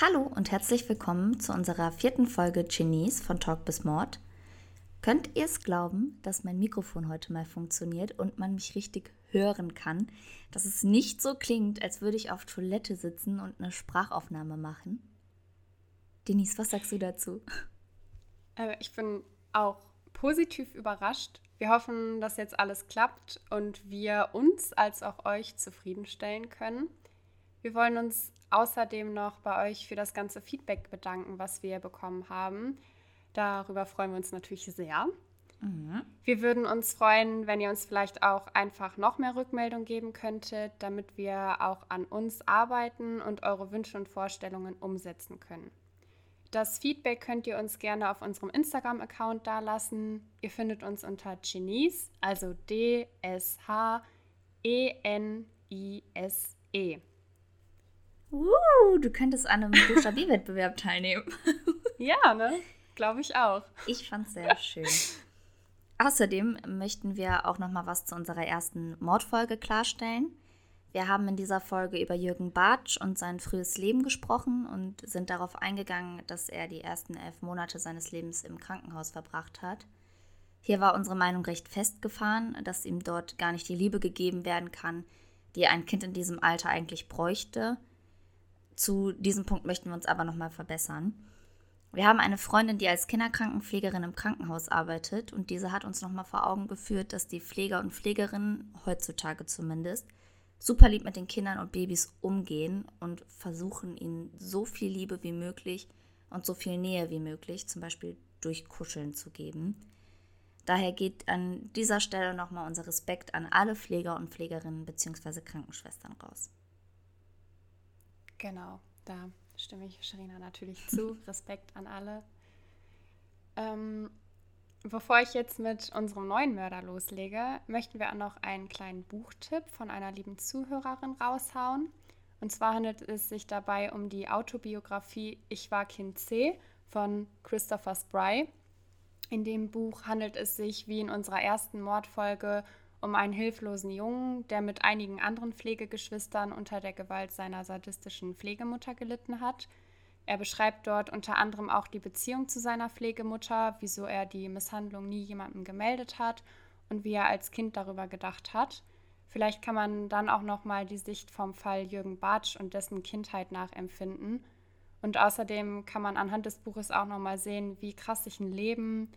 Hallo und herzlich willkommen zu unserer vierten Folge Genies von Talk bis Mord. Könnt ihr es glauben, dass mein Mikrofon heute mal funktioniert und man mich richtig hören kann? Dass es nicht so klingt, als würde ich auf Toilette sitzen und eine Sprachaufnahme machen? Denise, was sagst du dazu? Äh, ich bin auch positiv überrascht. Wir hoffen, dass jetzt alles klappt und wir uns als auch euch zufriedenstellen können. Wir wollen uns außerdem noch bei euch für das ganze Feedback bedanken, was wir bekommen haben. Darüber freuen wir uns natürlich sehr. Mhm. Wir würden uns freuen, wenn ihr uns vielleicht auch einfach noch mehr Rückmeldung geben könntet, damit wir auch an uns arbeiten und eure Wünsche und Vorstellungen umsetzen können. Das Feedback könnt ihr uns gerne auf unserem Instagram-Account dalassen. Ihr findet uns unter Genies, also D-S-H-E-N-I-S-E. -E. Uh, du könntest an einem Buchstabierwettbewerb teilnehmen. ja, ne? Glaube ich auch. Ich fand's sehr schön. Außerdem möchten wir auch noch mal was zu unserer ersten Mordfolge klarstellen. Wir haben in dieser Folge über Jürgen Bartsch und sein frühes Leben gesprochen und sind darauf eingegangen, dass er die ersten elf Monate seines Lebens im Krankenhaus verbracht hat. Hier war unsere Meinung recht festgefahren, dass ihm dort gar nicht die Liebe gegeben werden kann, die ein Kind in diesem Alter eigentlich bräuchte. Zu diesem Punkt möchten wir uns aber nochmal verbessern. Wir haben eine Freundin, die als Kinderkrankenpflegerin im Krankenhaus arbeitet und diese hat uns nochmal vor Augen geführt, dass die Pfleger und Pflegerinnen, heutzutage zumindest, super lieb mit den Kindern und Babys umgehen und versuchen ihnen so viel Liebe wie möglich und so viel Nähe wie möglich, zum Beispiel durch Kuscheln zu geben. Daher geht an dieser Stelle nochmal unser Respekt an alle Pfleger und Pflegerinnen bzw. Krankenschwestern raus. Genau, da stimme ich Sharina natürlich zu. Respekt an alle. Ähm, bevor ich jetzt mit unserem neuen Mörder loslege, möchten wir auch noch einen kleinen Buchtipp von einer lieben Zuhörerin raushauen. Und zwar handelt es sich dabei um die Autobiografie Ich war Kind C von Christopher Spry. In dem Buch handelt es sich, wie in unserer ersten Mordfolge, um einen hilflosen Jungen, der mit einigen anderen Pflegegeschwistern unter der Gewalt seiner sadistischen Pflegemutter gelitten hat. Er beschreibt dort unter anderem auch die Beziehung zu seiner Pflegemutter, wieso er die Misshandlung nie jemandem gemeldet hat und wie er als Kind darüber gedacht hat. Vielleicht kann man dann auch noch mal die Sicht vom Fall Jürgen Bartsch und dessen Kindheit nachempfinden. Und außerdem kann man anhand des Buches auch noch mal sehen, wie krass sich ein Leben,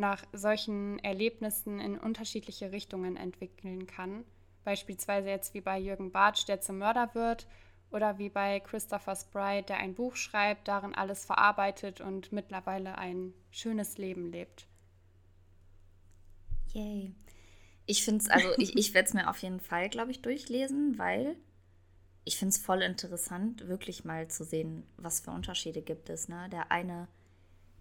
nach solchen Erlebnissen in unterschiedliche Richtungen entwickeln kann. Beispielsweise jetzt wie bei Jürgen Bartsch, der zum Mörder wird, oder wie bei Christopher Spry, der ein Buch schreibt, darin alles verarbeitet und mittlerweile ein schönes Leben lebt. Yay. Ich finde es, also ich, ich werde es mir auf jeden Fall, glaube ich, durchlesen, weil ich finde es voll interessant, wirklich mal zu sehen, was für Unterschiede gibt es. Ne? Der eine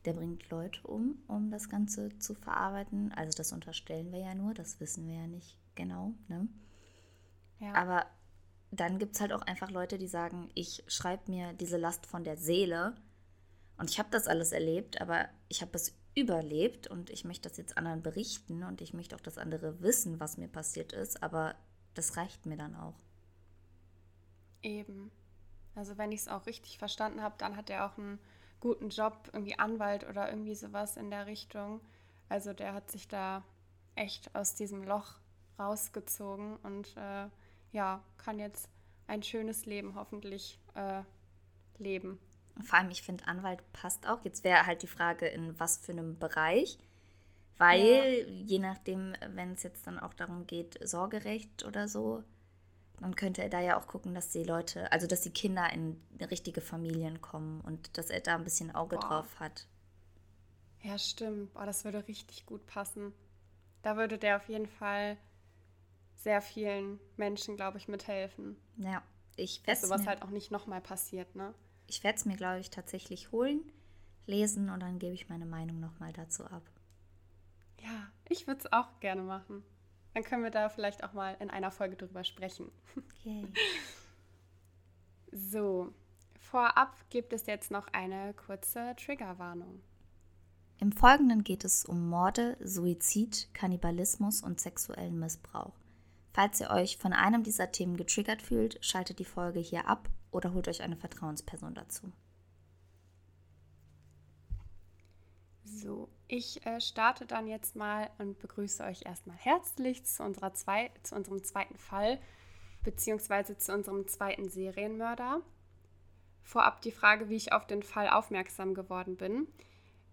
der bringt Leute um, um das Ganze zu verarbeiten. Also das unterstellen wir ja nur, das wissen wir ja nicht genau. Ne? Ja. Aber dann gibt es halt auch einfach Leute, die sagen, ich schreibe mir diese Last von der Seele und ich habe das alles erlebt, aber ich habe es überlebt und ich möchte das jetzt anderen berichten und ich möchte auch, dass andere wissen, was mir passiert ist, aber das reicht mir dann auch. Eben. Also wenn ich es auch richtig verstanden habe, dann hat er auch einen guten Job, irgendwie Anwalt oder irgendwie sowas in der Richtung. Also der hat sich da echt aus diesem Loch rausgezogen und äh, ja, kann jetzt ein schönes Leben hoffentlich äh, leben. Vor allem, ich finde, Anwalt passt auch. Jetzt wäre halt die Frage, in was für einem Bereich. Weil ja. je nachdem, wenn es jetzt dann auch darum geht, Sorgerecht oder so, dann könnte er da ja auch gucken, dass die Leute, also dass die Kinder in richtige Familien kommen und dass er da ein bisschen Auge Boah. drauf hat. Ja, stimmt. Boah, das würde richtig gut passen. Da würde der auf jeden Fall sehr vielen Menschen, glaube ich, mithelfen. Ja, ich werde es. was halt auch nicht nochmal passiert, ne? Ich werde es mir, glaube ich, tatsächlich holen, lesen und dann gebe ich meine Meinung nochmal dazu ab. Ja, ich würde es auch gerne machen. Dann können wir da vielleicht auch mal in einer Folge drüber sprechen. Okay. So, vorab gibt es jetzt noch eine kurze Triggerwarnung. Im Folgenden geht es um Morde, Suizid, Kannibalismus und sexuellen Missbrauch. Falls ihr euch von einem dieser Themen getriggert fühlt, schaltet die Folge hier ab oder holt euch eine Vertrauensperson dazu. So, ich äh, starte dann jetzt mal und begrüße euch erstmal herzlich zu, unserer zwei, zu unserem zweiten Fall, beziehungsweise zu unserem zweiten Serienmörder. Vorab die Frage, wie ich auf den Fall aufmerksam geworden bin.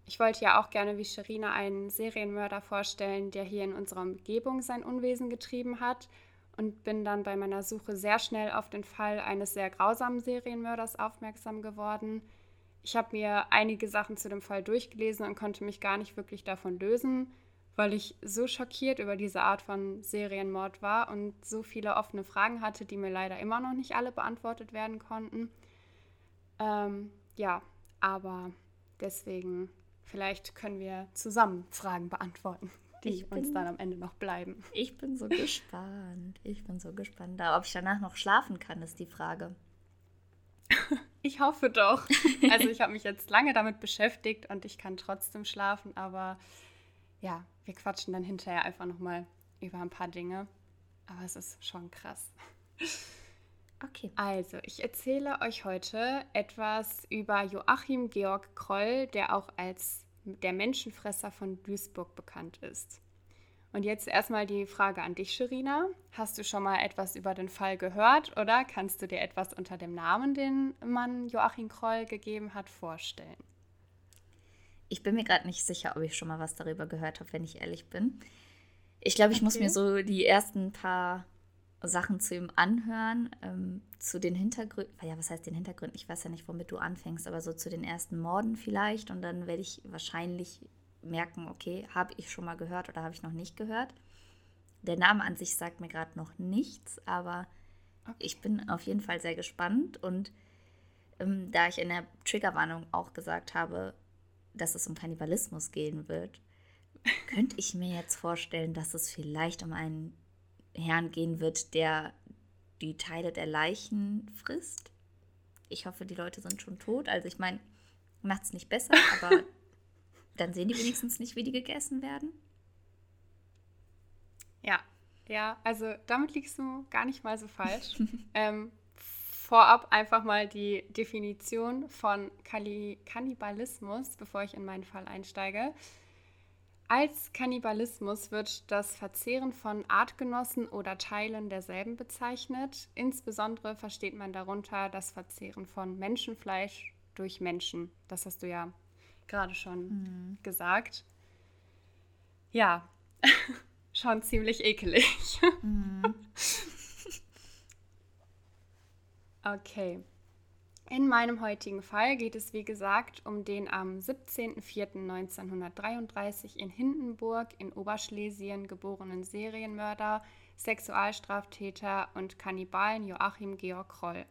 Ich wollte ja auch gerne wie Sherina einen Serienmörder vorstellen, der hier in unserer Umgebung sein Unwesen getrieben hat und bin dann bei meiner Suche sehr schnell auf den Fall eines sehr grausamen Serienmörders aufmerksam geworden. Ich habe mir einige Sachen zu dem Fall durchgelesen und konnte mich gar nicht wirklich davon lösen, weil ich so schockiert über diese Art von Serienmord war und so viele offene Fragen hatte, die mir leider immer noch nicht alle beantwortet werden konnten. Ähm, ja, aber deswegen Vielleicht können wir zusammen Fragen beantworten, die bin, uns dann am Ende noch bleiben. Ich bin so gespannt. Ich bin so gespannt. Ob ich danach noch schlafen kann, ist die Frage. Ich hoffe doch. Also ich habe mich jetzt lange damit beschäftigt und ich kann trotzdem schlafen, aber ja, wir quatschen dann hinterher einfach nochmal über ein paar Dinge. Aber es ist schon krass. Okay. Also, ich erzähle euch heute etwas über Joachim Georg Kroll, der auch als der Menschenfresser von Duisburg bekannt ist. Und jetzt erstmal die Frage an dich, Sherina. Hast du schon mal etwas über den Fall gehört oder kannst du dir etwas unter dem Namen, den man Joachim Kroll gegeben hat, vorstellen? Ich bin mir gerade nicht sicher, ob ich schon mal was darüber gehört habe, wenn ich ehrlich bin. Ich glaube, ich okay. muss mir so die ersten paar Sachen zu ihm anhören, ähm, zu den Hintergründen, ja, was heißt den Hintergründen? Ich weiß ja nicht, womit du anfängst, aber so zu den ersten Morden vielleicht und dann werde ich wahrscheinlich merken, okay, habe ich schon mal gehört oder habe ich noch nicht gehört. Der Name an sich sagt mir gerade noch nichts, aber okay. ich bin auf jeden Fall sehr gespannt und ähm, da ich in der Triggerwarnung auch gesagt habe, dass es um Kannibalismus gehen wird, könnte ich mir jetzt vorstellen, dass es vielleicht um einen Herrn gehen wird, der die Teile der Leichen frisst. Ich hoffe, die Leute sind schon tot. Also ich meine, macht es nicht besser, aber dann sehen die wenigstens nicht, wie die gegessen werden. Ja, ja, also damit liegst du gar nicht mal so falsch. ähm, vorab einfach mal die Definition von Kannibalismus, bevor ich in meinen Fall einsteige. Als Kannibalismus wird das Verzehren von Artgenossen oder Teilen derselben bezeichnet. Insbesondere versteht man darunter das Verzehren von Menschenfleisch durch Menschen. Das hast du ja gerade schon mhm. gesagt. Ja, schon ziemlich ekelig. Mhm. okay. In meinem heutigen Fall geht es wie gesagt um den am 17.04.1933 in Hindenburg in Oberschlesien geborenen Serienmörder, Sexualstraftäter und Kannibalen Joachim Georg Kroll.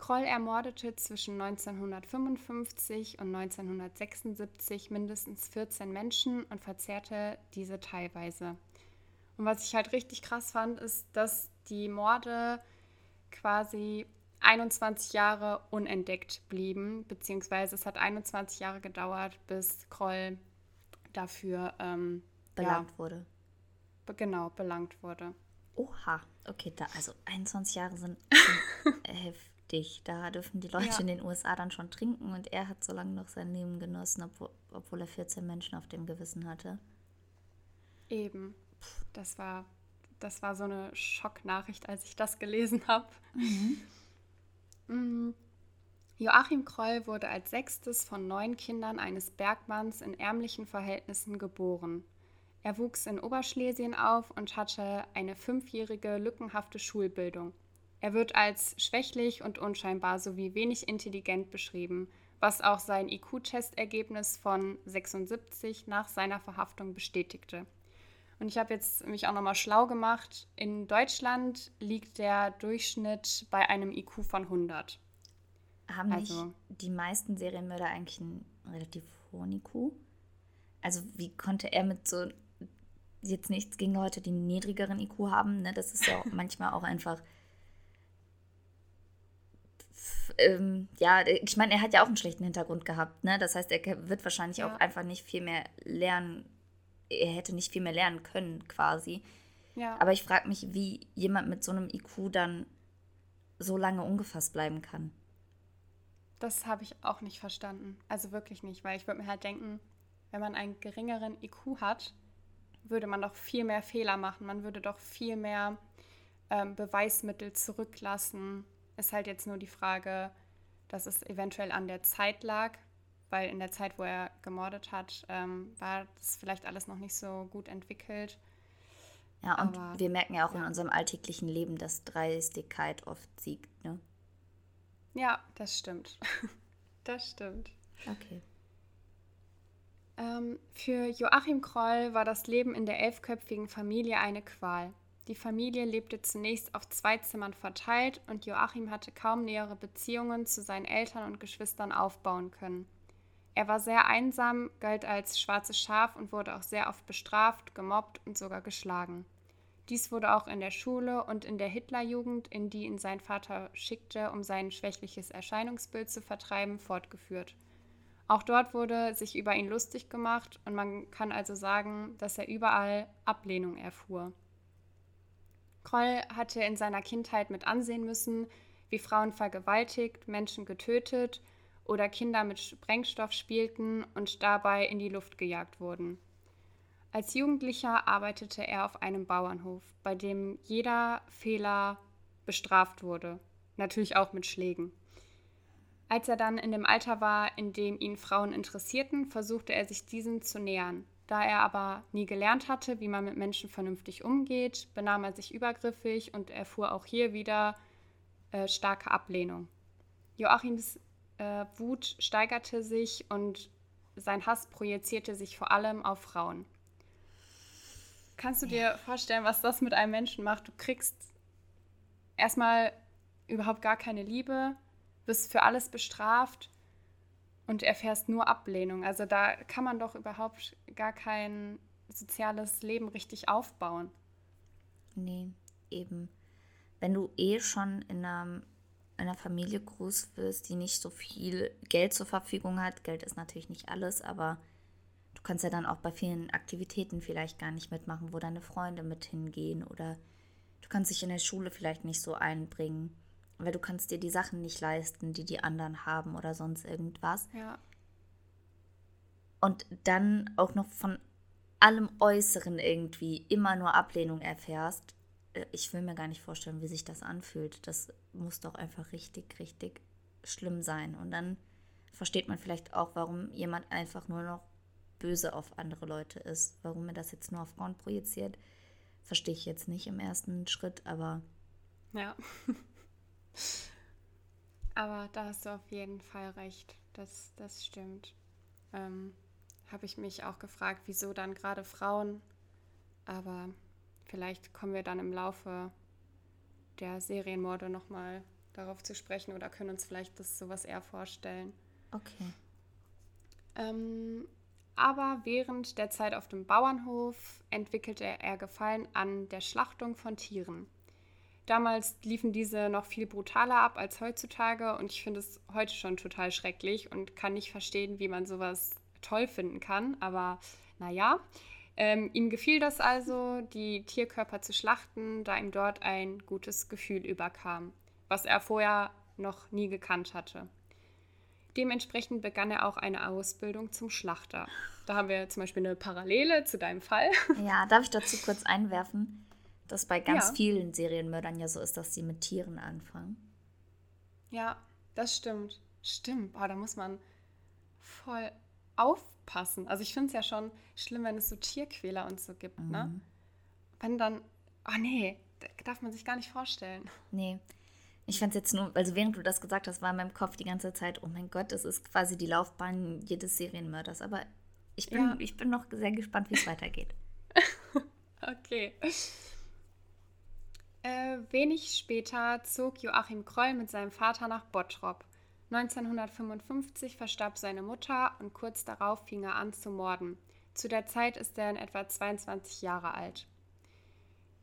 Kroll ermordete zwischen 1955 und 1976 mindestens 14 Menschen und verzehrte diese teilweise. Und was ich halt richtig krass fand, ist, dass die Morde quasi 21 Jahre unentdeckt blieben, beziehungsweise es hat 21 Jahre gedauert, bis Kroll dafür ähm, belangt ja, wurde. Be genau, belangt wurde. Oha, okay, da, also 21 Jahre sind, heftig. Da dürfen die Leute ja. in den USA dann schon trinken und er hat so lange noch sein Leben genossen, obwohl, obwohl er 14 Menschen auf dem Gewissen hatte. Eben. Das war, das war so eine Schocknachricht, als ich das gelesen habe. Mhm. Mm. Joachim Kroll wurde als sechstes von neun Kindern eines Bergmanns in ärmlichen Verhältnissen geboren. Er wuchs in Oberschlesien auf und hatte eine fünfjährige lückenhafte Schulbildung. Er wird als schwächlich und unscheinbar sowie wenig intelligent beschrieben, was auch sein IQ-Testergebnis von 76 nach seiner Verhaftung bestätigte. Und ich habe jetzt mich auch nochmal schlau gemacht. In Deutschland liegt der Durchschnitt bei einem IQ von 100. Haben also, nicht die meisten Serienmörder eigentlich einen relativ hohen IQ? Also wie konnte er mit so jetzt nichts gegen Leute, die einen niedrigeren IQ haben? Ne? Das ist ja auch manchmal auch einfach ähm, ja, ich meine, er hat ja auch einen schlechten Hintergrund gehabt, ne? Das heißt, er wird wahrscheinlich ja. auch einfach nicht viel mehr lernen er hätte nicht viel mehr lernen können, quasi. Ja. Aber ich frage mich, wie jemand mit so einem IQ dann so lange ungefasst bleiben kann. Das habe ich auch nicht verstanden. Also wirklich nicht, weil ich würde mir halt denken, wenn man einen geringeren IQ hat, würde man doch viel mehr Fehler machen. Man würde doch viel mehr ähm, Beweismittel zurücklassen. Ist halt jetzt nur die Frage, dass es eventuell an der Zeit lag, weil in der Zeit, wo er gemordet hat, ähm, war das vielleicht alles noch nicht so gut entwickelt. Ja, und Aber, wir merken ja auch ja. in unserem alltäglichen Leben, dass Dreistigkeit oft siegt, ne? Ja, das stimmt. das stimmt. Okay. Ähm, für Joachim Kroll war das Leben in der elfköpfigen Familie eine Qual. Die Familie lebte zunächst auf zwei Zimmern verteilt und Joachim hatte kaum nähere Beziehungen zu seinen Eltern und Geschwistern aufbauen können. Er war sehr einsam, galt als schwarzes Schaf und wurde auch sehr oft bestraft, gemobbt und sogar geschlagen. Dies wurde auch in der Schule und in der Hitlerjugend, in die ihn sein Vater schickte, um sein schwächliches Erscheinungsbild zu vertreiben, fortgeführt. Auch dort wurde sich über ihn lustig gemacht und man kann also sagen, dass er überall Ablehnung erfuhr. Kroll hatte in seiner Kindheit mit ansehen müssen, wie Frauen vergewaltigt, Menschen getötet oder Kinder mit Sprengstoff spielten und dabei in die Luft gejagt wurden. Als Jugendlicher arbeitete er auf einem Bauernhof, bei dem jeder Fehler bestraft wurde, natürlich auch mit Schlägen. Als er dann in dem Alter war, in dem ihn Frauen interessierten, versuchte er sich diesen zu nähern. Da er aber nie gelernt hatte, wie man mit Menschen vernünftig umgeht, benahm er sich übergriffig und erfuhr auch hier wieder äh, starke Ablehnung. Joachims äh, Wut steigerte sich und sein Hass projizierte sich vor allem auf Frauen. Kannst du dir vorstellen, was das mit einem Menschen macht? Du kriegst erstmal überhaupt gar keine Liebe, bist für alles bestraft und erfährst nur Ablehnung. Also da kann man doch überhaupt gar kein soziales Leben richtig aufbauen. Nee, eben. Wenn du eh schon in einer, einer Familie groß wirst, die nicht so viel Geld zur Verfügung hat, Geld ist natürlich nicht alles, aber du kannst ja dann auch bei vielen Aktivitäten vielleicht gar nicht mitmachen, wo deine Freunde mit hingehen oder du kannst dich in der Schule vielleicht nicht so einbringen weil du kannst dir die Sachen nicht leisten, die die anderen haben oder sonst irgendwas. Ja. Und dann auch noch von allem Äußeren irgendwie immer nur Ablehnung erfährst. Äh, ich will mir gar nicht vorstellen, wie sich das anfühlt. Das muss doch einfach richtig, richtig schlimm sein. Und dann versteht man vielleicht auch, warum jemand einfach nur noch böse auf andere Leute ist. Warum er das jetzt nur auf Frauen projiziert, verstehe ich jetzt nicht im ersten Schritt, aber. Ja. Aber da hast du auf jeden Fall recht. Das, das stimmt. Ähm, Habe ich mich auch gefragt, wieso dann gerade Frauen. Aber vielleicht kommen wir dann im Laufe der Serienmorde nochmal darauf zu sprechen oder können uns vielleicht das sowas eher vorstellen. Okay. Ähm, aber während der Zeit auf dem Bauernhof entwickelte er Gefallen an der Schlachtung von Tieren. Damals liefen diese noch viel brutaler ab als heutzutage und ich finde es heute schon total schrecklich und kann nicht verstehen, wie man sowas toll finden kann. Aber naja, ähm, ihm gefiel das also, die Tierkörper zu schlachten, da ihm dort ein gutes Gefühl überkam, was er vorher noch nie gekannt hatte. Dementsprechend begann er auch eine Ausbildung zum Schlachter. Da haben wir zum Beispiel eine Parallele zu deinem Fall. Ja, darf ich dazu kurz einwerfen? Das bei ganz ja. vielen Serienmördern ja so ist, dass sie mit Tieren anfangen. Ja, das stimmt. Stimmt. Boah, da muss man voll aufpassen. Also ich finde es ja schon schlimm, wenn es so Tierquäler und so gibt, ne? mhm. ne? Wenn dann, oh nee, darf man sich gar nicht vorstellen. Nee. Ich fand es jetzt nur, also während du das gesagt hast, war in meinem Kopf die ganze Zeit, oh mein Gott, das ist quasi die Laufbahn jedes Serienmörders. Aber ich bin, ja. ich bin noch sehr gespannt, wie es weitergeht. okay. Äh, wenig später zog Joachim Kroll mit seinem Vater nach Bottrop. 1955 verstarb seine Mutter und kurz darauf fing er an zu morden. Zu der Zeit ist er in etwa 22 Jahre alt.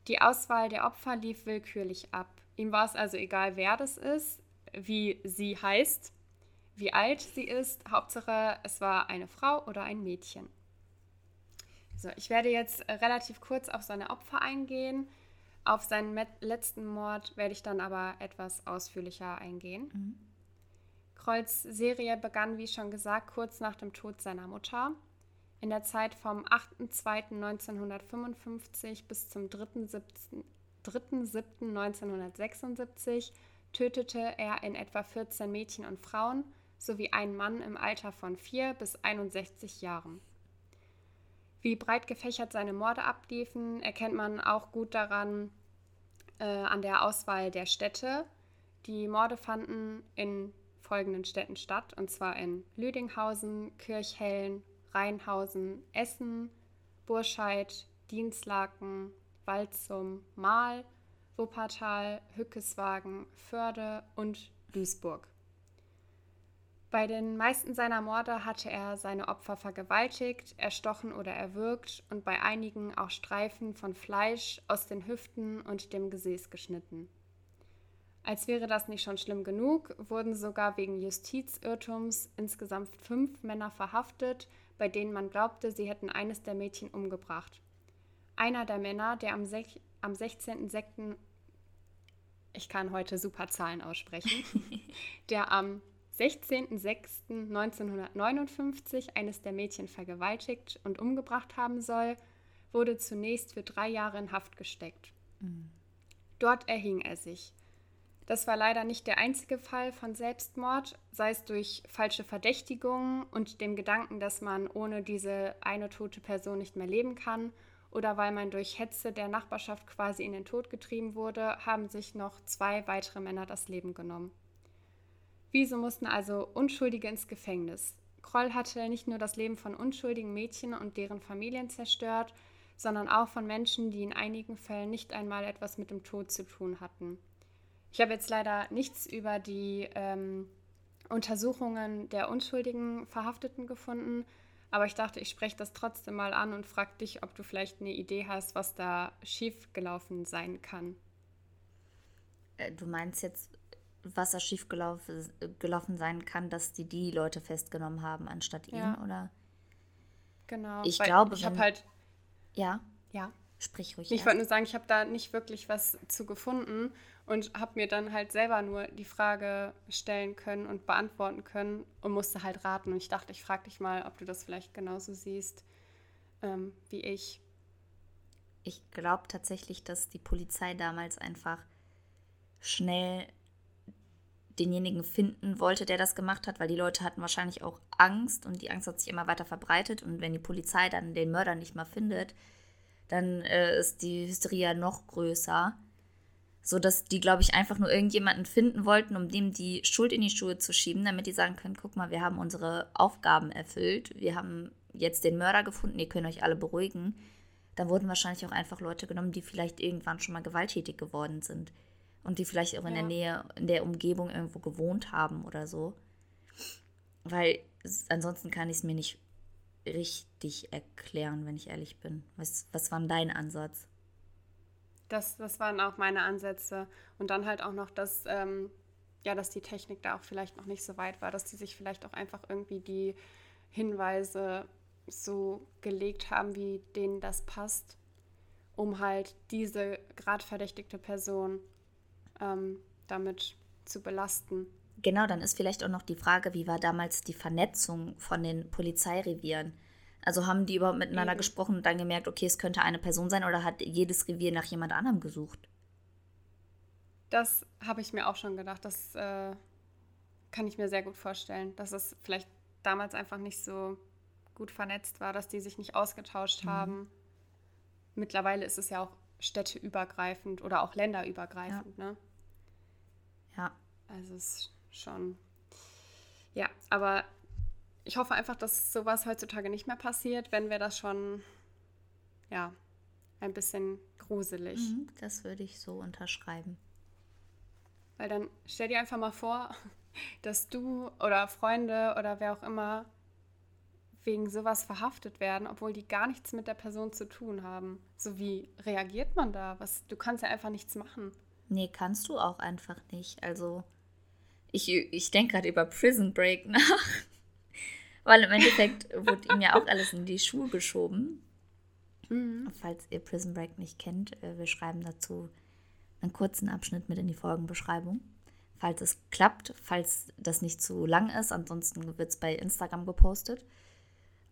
Die Auswahl der Opfer lief willkürlich ab. Ihm war es also egal, wer das ist, wie sie heißt, wie alt sie ist. Hauptsache, es war eine Frau oder ein Mädchen. So, ich werde jetzt relativ kurz auf seine Opfer eingehen. Auf seinen Met letzten Mord werde ich dann aber etwas ausführlicher eingehen. Mhm. Krolls Serie begann, wie schon gesagt, kurz nach dem Tod seiner Mutter. In der Zeit vom 8.2.1955 bis zum 3.7.1976 tötete er in etwa 14 Mädchen und Frauen sowie einen Mann im Alter von 4 bis 61 Jahren. Wie breit gefächert seine Morde abliefen, erkennt man auch gut daran äh, an der Auswahl der Städte. Die Morde fanden in folgenden Städten statt, und zwar in Lüdinghausen, Kirchhellen, Rheinhausen, Essen, Burscheid, Dienstlaken, Waldsum, Mahl, Wuppertal, Hückeswagen, Förde und Duisburg. Bei den meisten seiner Morde hatte er seine Opfer vergewaltigt, erstochen oder erwürgt und bei einigen auch Streifen von Fleisch aus den Hüften und dem Gesäß geschnitten. Als wäre das nicht schon schlimm genug, wurden sogar wegen Justizirrtums insgesamt fünf Männer verhaftet, bei denen man glaubte, sie hätten eines der Mädchen umgebracht. Einer der Männer, der am, am 16.06. Ich kann heute super Zahlen aussprechen. der am 16.06.1959 eines der Mädchen vergewaltigt und umgebracht haben soll, wurde zunächst für drei Jahre in Haft gesteckt. Mhm. Dort erhing er sich. Das war leider nicht der einzige Fall von Selbstmord, sei es durch falsche Verdächtigungen und dem Gedanken, dass man ohne diese eine tote Person nicht mehr leben kann, oder weil man durch Hetze der Nachbarschaft quasi in den Tod getrieben wurde, haben sich noch zwei weitere Männer das Leben genommen. Wieso mussten also Unschuldige ins Gefängnis? Kroll hatte nicht nur das Leben von unschuldigen Mädchen und deren Familien zerstört, sondern auch von Menschen, die in einigen Fällen nicht einmal etwas mit dem Tod zu tun hatten. Ich habe jetzt leider nichts über die ähm, Untersuchungen der unschuldigen Verhafteten gefunden, aber ich dachte, ich spreche das trotzdem mal an und frage dich, ob du vielleicht eine Idee hast, was da schiefgelaufen sein kann. Äh, du meinst jetzt was da schief gelaufen, gelaufen sein kann, dass die die Leute festgenommen haben anstatt ja. ihn, oder? Genau. Ich glaube, ich habe halt. Ja. Ja. Sprich ruhig. Ich wollte nur sagen, ich habe da nicht wirklich was zu gefunden und habe mir dann halt selber nur die Frage stellen können und beantworten können und musste halt raten. Und ich dachte, ich frage dich mal, ob du das vielleicht genauso siehst ähm, wie ich. Ich glaube tatsächlich, dass die Polizei damals einfach schnell denjenigen finden wollte, der das gemacht hat, weil die Leute hatten wahrscheinlich auch Angst und die Angst hat sich immer weiter verbreitet und wenn die Polizei dann den Mörder nicht mal findet, dann äh, ist die Hysterie noch größer. So dass die, glaube ich, einfach nur irgendjemanden finden wollten, um dem die Schuld in die Schuhe zu schieben, damit die sagen können: guck mal, wir haben unsere Aufgaben erfüllt, wir haben jetzt den Mörder gefunden, ihr könnt euch alle beruhigen. Da wurden wahrscheinlich auch einfach Leute genommen, die vielleicht irgendwann schon mal gewalttätig geworden sind und die vielleicht auch in ja. der Nähe, in der Umgebung irgendwo gewohnt haben oder so. Weil ansonsten kann ich es mir nicht richtig erklären, wenn ich ehrlich bin. Was, was war dein Ansatz? Das, das waren auch meine Ansätze. Und dann halt auch noch, dass, ähm, ja, dass die Technik da auch vielleicht noch nicht so weit war, dass die sich vielleicht auch einfach irgendwie die Hinweise so gelegt haben, wie denen das passt, um halt diese gerade verdächtigte Person ähm, damit zu belasten. Genau, dann ist vielleicht auch noch die Frage, wie war damals die Vernetzung von den Polizeirevieren? Also haben die überhaupt miteinander Eben. gesprochen und dann gemerkt, okay, es könnte eine Person sein oder hat jedes Revier nach jemand anderem gesucht? Das habe ich mir auch schon gedacht. Das äh, kann ich mir sehr gut vorstellen, dass es vielleicht damals einfach nicht so gut vernetzt war, dass die sich nicht ausgetauscht mhm. haben. Mittlerweile ist es ja auch städteübergreifend oder auch länderübergreifend. Ja. Ne? Ja. Also es ist schon. Ja, aber ich hoffe einfach, dass sowas heutzutage nicht mehr passiert, wenn wir das schon, ja, ein bisschen gruselig. Mhm, das würde ich so unterschreiben. Weil dann stell dir einfach mal vor, dass du oder Freunde oder wer auch immer wegen sowas verhaftet werden, obwohl die gar nichts mit der Person zu tun haben. So wie reagiert man da? Was, du kannst ja einfach nichts machen. Nee, kannst du auch einfach nicht. Also, ich, ich denke gerade über Prison Break nach. Weil im Endeffekt wurde ihm ja auch alles in die Schuhe geschoben. Mhm. Falls ihr Prison Break nicht kennt, äh, wir schreiben dazu einen kurzen Abschnitt mit in die Folgenbeschreibung. Falls es klappt, falls das nicht zu lang ist, ansonsten wird es bei Instagram gepostet.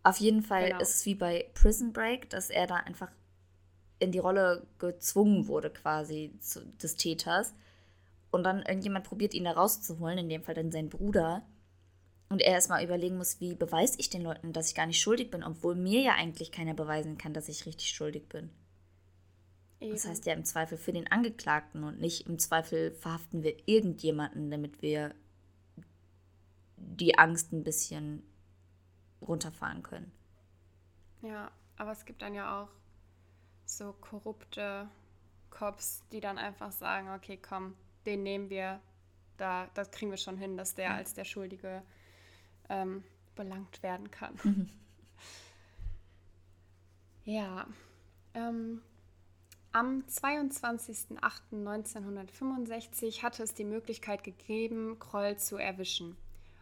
Auf jeden Fall Genau. ist es wie bei Prison Break, dass er da einfach in die Rolle gezwungen wurde, quasi zu, des Täters. Und dann irgendjemand probiert, ihn da rauszuholen, in dem Fall dann sein Bruder. Und er erstmal überlegen muss, wie beweise ich den Leuten, dass ich gar nicht schuldig bin, obwohl mir ja eigentlich keiner beweisen kann, dass ich richtig schuldig bin. Eben. Das heißt ja im Zweifel für den Angeklagten und nicht im Zweifel verhaften wir irgendjemanden, damit wir die Angst ein bisschen runterfahren können. Ja, aber es gibt dann ja auch so korrupte Cops, die dann einfach sagen, okay, komm, den nehmen wir, da, das kriegen wir schon hin, dass der als der Schuldige ähm, belangt werden kann. ja, ähm, am 22.08.1965 hatte es die Möglichkeit gegeben, Kroll zu erwischen.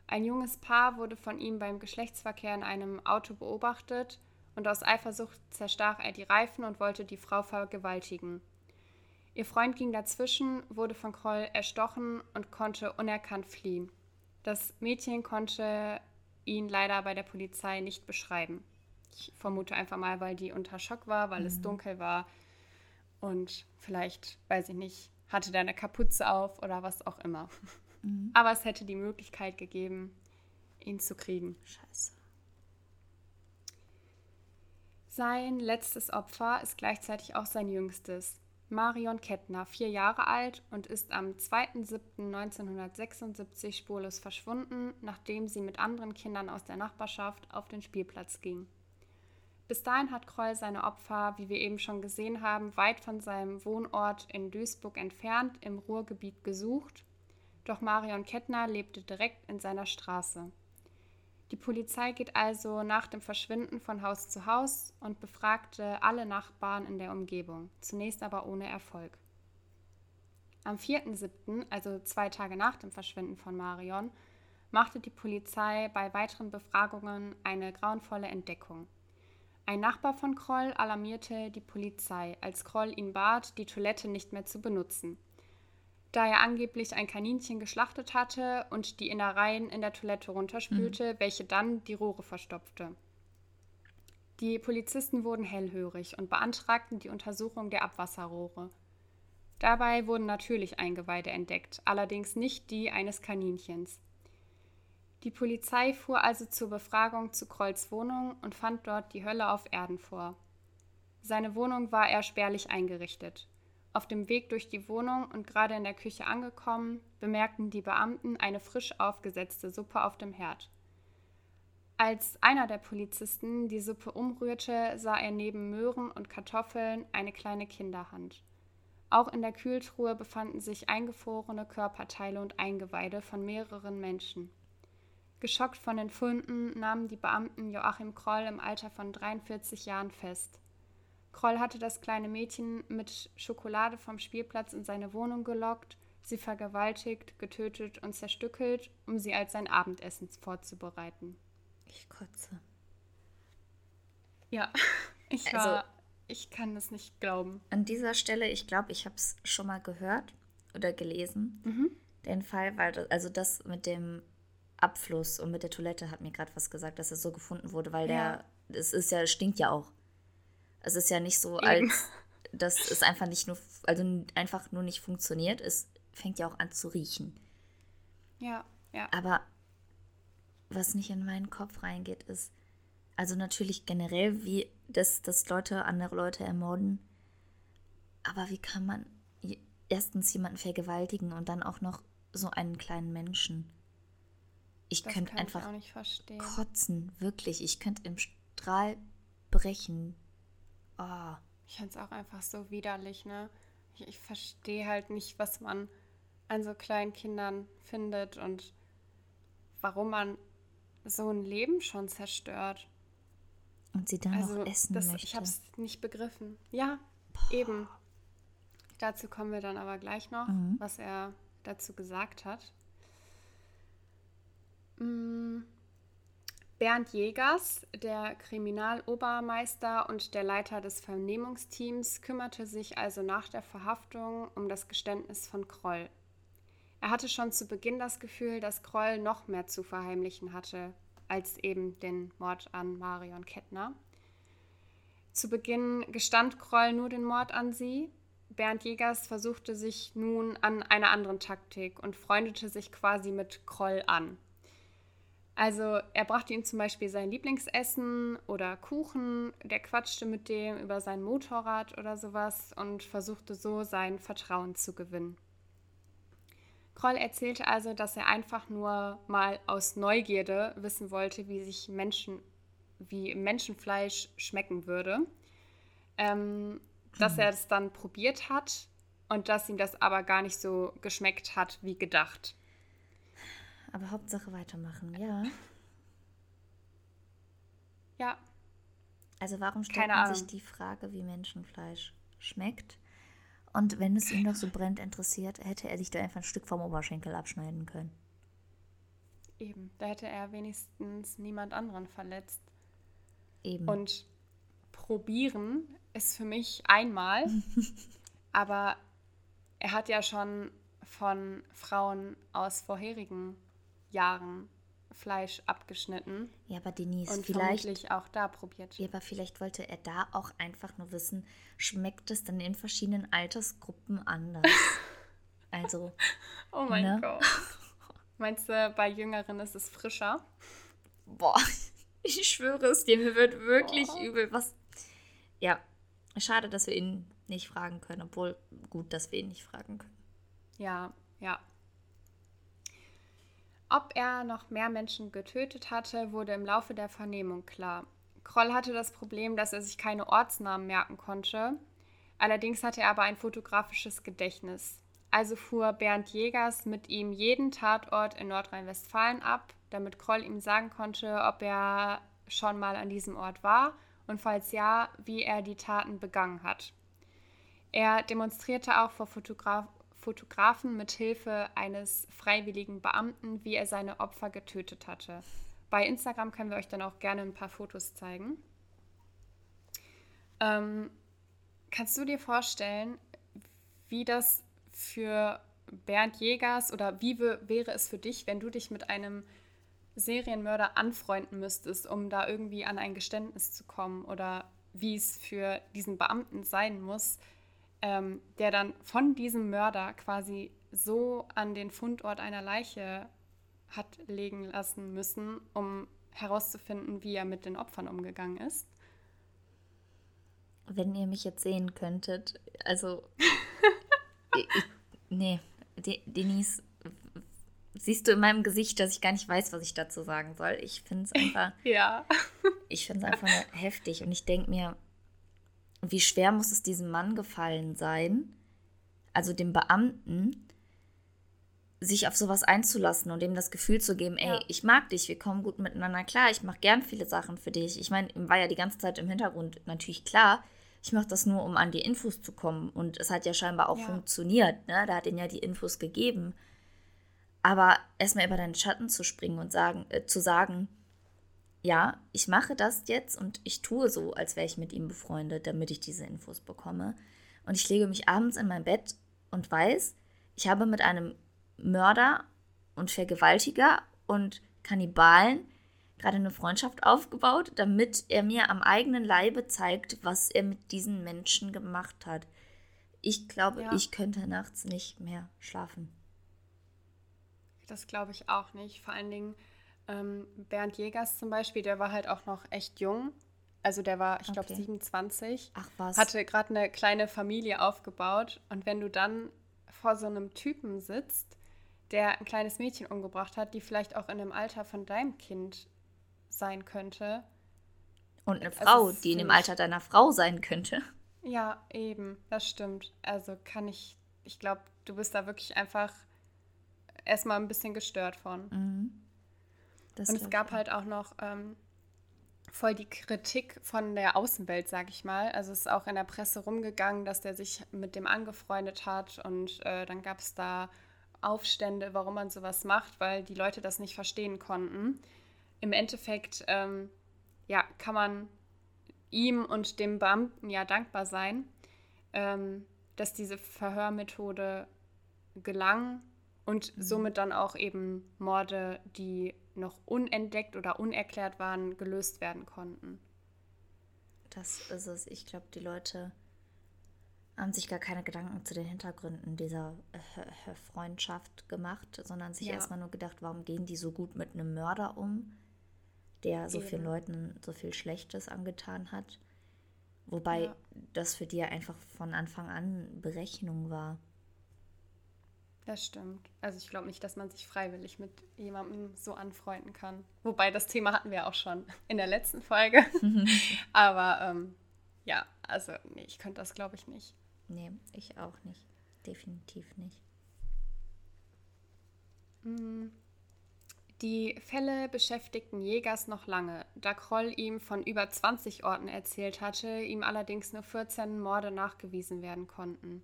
Ein junges Paar wurde von ihm beim Geschlechtsverkehr in einem Auto beobachtet und aus Eifersucht zerstach er die Reifen und wollte die Frau vergewaltigen. Ihr Freund ging dazwischen, wurde von Kroll erstochen und konnte unerkannt fliehen. Das Mädchen konnte ihn leider bei der Polizei nicht beschreiben. Ich vermute einfach mal, weil die unter Schock war, weil es dunkel war und vielleicht, weiß ich nicht, hatte der eine Kapuze auf oder was auch immer. Aber es hätte die Möglichkeit gegeben, ihn zu kriegen. Scheiße. Sein letztes Opfer ist gleichzeitig auch sein jüngstes. Marion Kettner, vier Jahre alt und ist am 2.7.1976 spurlos verschwunden, nachdem sie mit anderen Kindern aus der Nachbarschaft auf den Spielplatz ging. Bis dahin hat Kroll seine Opfer, wie wir eben schon gesehen haben, weit von seinem Wohnort in Duisburg entfernt im Ruhrgebiet gesucht, doch Marion Kettner lebte direkt in seiner Straße. Die Polizei geht also nach dem Verschwinden von Haus zu Haus und befragte alle Nachbarn in der Umgebung, zunächst aber ohne Erfolg. Am 4.7., also zwei Tage nach dem Verschwinden von Marion, machte die Polizei bei weiteren Befragungen eine grauenvolle Entdeckung. Ein Nachbar von Kroll alarmierte die Polizei, als Kroll ihn bat, die Toilette nicht mehr zu benutzen da er angeblich ein Kaninchen geschlachtet hatte und die Innereien in der Toilette runterspülte, welche dann die Rohre verstopfte. Die Polizisten wurden hellhörig und beantragten die Untersuchung der Abwasserrohre. Dabei wurden natürlich Eingeweide entdeckt, allerdings nicht die eines Kaninchens. Die Polizei fuhr also zur Befragung zu Krolls Wohnung und fand dort die Hölle auf Erden vor. Seine Wohnung war eher spärlich eingerichtet. Auf dem Weg durch die Wohnung und gerade in der Küche angekommen, bemerkten die Beamten eine frisch aufgesetzte Suppe auf dem Herd. Als einer der Polizisten die Suppe umrührte, sah er neben Möhren und Kartoffeln eine kleine Kinderhand. Auch in der Kühltruhe befanden sich eingefrorene Körperteile und Eingeweide von mehreren Menschen. Geschockt von den Funden nahmen die Beamten Joachim Kroll im Alter von 43 Jahren fest. Kroll hatte das kleine Mädchen mit Schokolade vom Spielplatz in seine Wohnung gelockt, sie vergewaltigt, getötet und zerstückelt, um sie als sein Abendessen vorzubereiten. Ich kotze. Ja, ich Also- war, ich kann das nicht glauben. An dieser Stelle, ich glaube, ich habe es schon mal gehört oder gelesen, Mhm. den Fall, weil das, also das mit dem Abfluss und mit der Toilette hat mir gerade was gesagt, dass es so gefunden wurde, weil Ja. der, es ist ja, stinkt ja auch. Es ist ja nicht so, als dass es einfach nicht nur, also einfach nur nicht funktioniert, es fängt ja auch an zu riechen. Ja, ja. Aber was nicht in meinen Kopf reingeht, ist, also natürlich generell, wie dass, dass Leute andere Leute ermorden. Aber wie kann man erstens jemanden vergewaltigen und dann auch noch so einen kleinen Menschen? Ich Das könnte einfach ich auch nicht verstehen. kotzen, wirklich. Ich könnte im Strahl brechen. Oh, Ich finde es auch einfach so widerlich, ne? Ich, ich verstehe halt nicht, was man an so kleinen Kindern findet und warum man so ein Leben schon zerstört. und sie dann Also, noch essen das, möchte. ich habe es nicht begriffen. Ja, eben. Dazu kommen wir dann aber gleich noch, Mhm. was er dazu gesagt hat. Mm, Bernd Jägers, der Kriminalobermeister und der Leiter des Vernehmungsteams, kümmerte sich also nach der Verhaftung um das Geständnis von Kroll. Er hatte schon zu Beginn das Gefühl, dass Kroll noch mehr zu verheimlichen hatte. als eben den Mord an Marion Kettner. Zu Beginn gestand Kroll nur den Mord an sie. Bernd Jägers versuchte sich nun an einer anderen Taktik und freundete sich quasi mit Kroll an. Also er brachte ihm zum Beispiel sein Lieblingsessen oder Kuchen, der quatschte mit dem über sein Motorrad oder sowas und versuchte so sein Vertrauen zu gewinnen. Kroll erzählte also, dass er einfach nur mal aus Neugierde wissen wollte, wie sich Menschen, wie Menschenfleisch schmecken würde. Ähm, dass hm. er es dann probiert hat und dass ihm das aber gar nicht so geschmeckt hat wie gedacht. Aber Hauptsache weitermachen, ja. Ja. Also warum stellt Keine man Ahnung. sich die Frage, wie Menschenfleisch schmeckt? Und wenn es ihn noch so brennend interessiert, hätte er sich da einfach ein Stück vom Oberschenkel abschneiden können. Eben, da hätte er wenigstens niemand anderen verletzt. Eben. Und probieren ist für mich einmal, aber er hat ja schon von Frauen aus vorherigen Jahren Fleisch abgeschnitten. Ja, aber Denise, und vielleicht auch da probiert. Ja, aber vielleicht wollte er da auch einfach nur wissen, schmeckt es dann in verschiedenen Altersgruppen anders? also. Oh mein ne? Gott. Meinst du, bei Jüngeren ist es frischer? Boah, ich schwöre es dir, mir wird wirklich Boah. übel. Was? Ja, schade, dass wir ihn nicht fragen können, obwohl gut, dass wir ihn nicht fragen können. Ja, ja. Ob er noch mehr Menschen getötet hatte, wurde im Laufe der Vernehmung klar. Kroll hatte das Problem, dass er sich keine Ortsnamen merken konnte. Allerdings hatte er aber ein fotografisches Gedächtnis. Also fuhr Bernd Jägers mit ihm jeden Tatort in Nordrhein-Westfalen ab, damit Kroll ihm sagen konnte, ob er schon mal an diesem Ort war und falls ja, wie er die Taten begangen hat. Er demonstrierte auch vor Fotograf Fotografen mit Hilfe eines freiwilligen Beamten, wie er seine Opfer getötet hatte. Bei Instagram können wir euch dann auch gerne ein paar Fotos zeigen. Ähm, kannst du dir vorstellen, wie das für Bernd Jägers oder wie wäre es für dich, wenn du dich mit einem Serienmörder anfreunden müsstest, um da irgendwie an ein Geständnis zu kommen oder wie es für diesen Beamten sein muss, ähm, der dann von diesem Mörder quasi so an den Fundort einer Leiche hat legen lassen müssen, um herauszufinden, wie er mit den Opfern umgegangen ist. Wenn ihr mich jetzt sehen könntet, also. ich, nee, De Denise, siehst du in meinem Gesicht, dass ich gar nicht weiß, was ich dazu sagen soll. Ich finde es einfach. ja. ich finde es einfach heftig und ich denke mir, wie schwer muss es diesem Mann gefallen sein, also dem Beamten, sich auf sowas einzulassen und ihm das Gefühl zu geben, ey, ja. ich mag dich, wir kommen gut miteinander klar, ich mache gern viele Sachen für dich. Ich meine, ihm war ja die ganze Zeit im Hintergrund natürlich klar, ich mache das nur, um an die Infos zu kommen. Und es hat ja scheinbar auch ja. funktioniert, ne? Da hat ihn ja die Infos gegeben. Aber erstmal über deinen Schatten zu springen und sagen, äh, zu sagen, ja, ich mache das jetzt und ich tue so, als wäre ich mit ihm befreundet, damit ich diese Infos bekomme. Und ich lege mich abends in mein Bett und weiß, ich habe mit einem Mörder und Vergewaltiger und Kannibalen gerade eine Freundschaft aufgebaut, damit er mir am eigenen Leibe zeigt, was er mit diesen Menschen gemacht hat. Ich glaube, ja. ich könnte nachts nicht mehr schlafen. Das glaube ich auch nicht. Vor allen Dingen, ähm, Bernd Jägers zum Beispiel, der war halt auch noch echt jung. Also der war, ich glaube, okay. 27. Ach was. Hatte gerade eine kleine Familie aufgebaut. Und wenn du dann vor so einem Typen sitzt, der ein kleines Mädchen umgebracht hat, die vielleicht auch in dem Alter von deinem Kind sein könnte. Und eine Frau, die in dem Alter deiner Frau sein könnte. Ja, eben, das stimmt. Also kann ich, ich glaube, du bist da wirklich einfach erstmal ein bisschen gestört von. Mhm. Das und es gab halt auch noch ähm, voll die Kritik von der Außenwelt, sag ich mal. Also es ist auch in der Presse rumgegangen, dass der sich mit dem angefreundet hat und äh, dann gab es da Aufstände, warum man sowas macht, weil die Leute das nicht verstehen konnten. Im Endeffekt, ähm, ja, kann man ihm und dem Beamten ja dankbar sein, ähm, dass diese Verhörmethode gelang und mhm. somit dann auch eben Morde, die noch unentdeckt oder unerklärt waren, gelöst werden konnten. Das ist es. Ich glaube, die Leute haben sich gar keine Gedanken zu den Hintergründen dieser äh, Freundschaft gemacht, sondern sich ja. erstmal nur gedacht, warum gehen die so gut mit einem Mörder um, der so Eben. vielen Leuten so viel Schlechtes angetan hat. Wobei ja. das für die einfach von Anfang an Berechnung war. Das stimmt. Also ich glaube nicht, dass man sich freiwillig mit jemandem so anfreunden kann. Wobei das Thema hatten wir auch schon in der letzten Folge. Aber ähm, ja, also nee, ich könnte das glaube ich nicht. Nee, ich auch nicht. Definitiv nicht. Mm. Die Fälle beschäftigten Jägers noch lange, da Kroll ihm von über 20 Orten erzählt hatte, ihm allerdings nur 14 Morde nachgewiesen werden konnten.